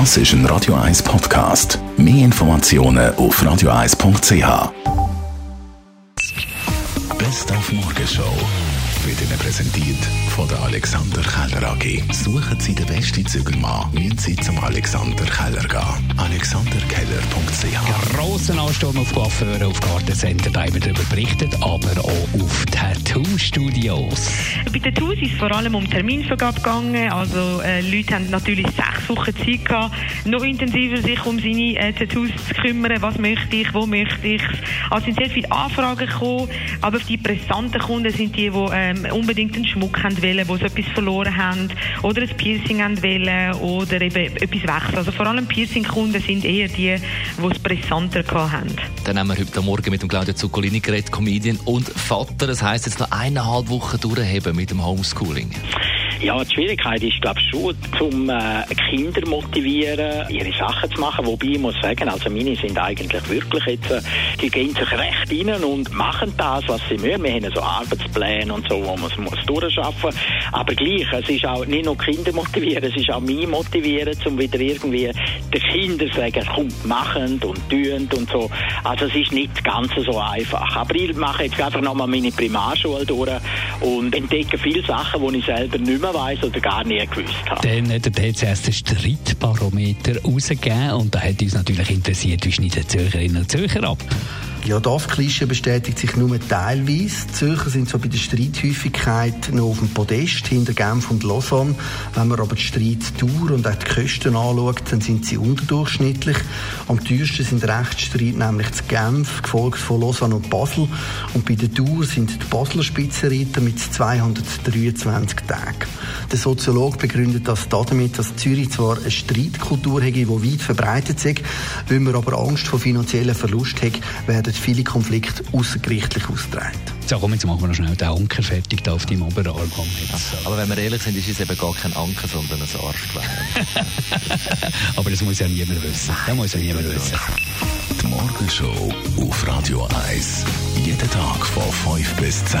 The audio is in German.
Das ist ein Radio 1 Podcast. Mehr Informationen auf radio1.ch. Best auf Morgenshow wird Ihnen präsentiert von der Alexander Keller AG. Suchen Sie den besten Zügelmann, müssen Sie zum Alexander Keller gehen. AlexanderKeller.ch Grossen Ansturm auf Coiffeure, auf Gartencenter, da haben wir darüber berichtet, aber auch auf Tattoo-Studios. Bei Tattoos ist es vor allem um Terminvergabe gegangen. Also äh, Leute haben natürlich sechs Wochen Zeit gehabt, noch intensiver sich um seine äh, Tattoos zu kümmern. Was möchte ich, wo möchte ich Also sind sehr viele Anfragen gekommen, aber die brisanten Kunden sind die, die ähm, unbedingt einen Schmuck haben wollen, die so etwas verloren haben oder ein Piercing haben wollen oder eben etwas wechseln. Also vor allem Piercing-Kunden sind eher die, die es brisanter gehabt haben. Dann haben wir heute Morgen mit dem Claudio Zuccolini geredet, Comedian und Vater. Das heisst jetzt noch eineinhalb Wochen durchheben mit dem Homeschooling. Ja, die Schwierigkeit ist, glaube ich, schon, um äh, Kinder motivieren, ihre Sachen zu machen. Wobei ich muss sagen, also meine sind eigentlich wirklich jetzt, äh, die gehen sich recht rein und machen das, was sie müssen. Wir haben so Arbeitspläne und so, wo man es muss durchschaffen. Aber gleich, es ist auch nicht nur Kinder motivieren, es ist auch mich motivieren, um wieder irgendwie den Kindern zu sagen, komm, machen und tun und so. Also es ist nicht ganz so einfach. Aber ich mache jetzt einfach nochmal meine Primarschule durch und entdecke viele Sachen, die ich selber nicht mehr weiss oder gar nie gewusst habe. Dann hat der TCS den Streitbarometer rausgegeben und da hat uns natürlich interessiert, wie schneiden Zürcherinnen und Zürcher ab? Ja, das Klischee bestätigt sich nur teilweise. Die Zürcher sind so bei der Streithäufigkeit noch auf dem Podest hinter Genf und Lausanne. Wenn man aber die Streitdauer und auch die Kosten anschaut, dann sind sie unterdurchschnittlich. Am teuersten sind Rechtsstreit nämlich zu Genf, gefolgt von Lausanne und Basel. Und bei der Dauer sind die Basler Spitzenreiter mit 223 Tagen. Der Soziologe begründet das damit, dass Zürich zwar eine Streitkultur hat, die weit verbreitet ist, weil man aber Angst vor finanziellen Verlust hat, werden viele Konflikte außergerichtlich ausgetragen. So, komm, jetzt machen wir noch schnell den Anker fertig da auf deinem Oberarm. So. Aber wenn wir ehrlich sind, ist es eben gar kein Anker, sondern ein Arschgeweih. Aber das muss ja niemand wissen. Das muss ja niemand wissen. Die Morgenshow auf Radio 1. Jeden Tag von 5 bis 10.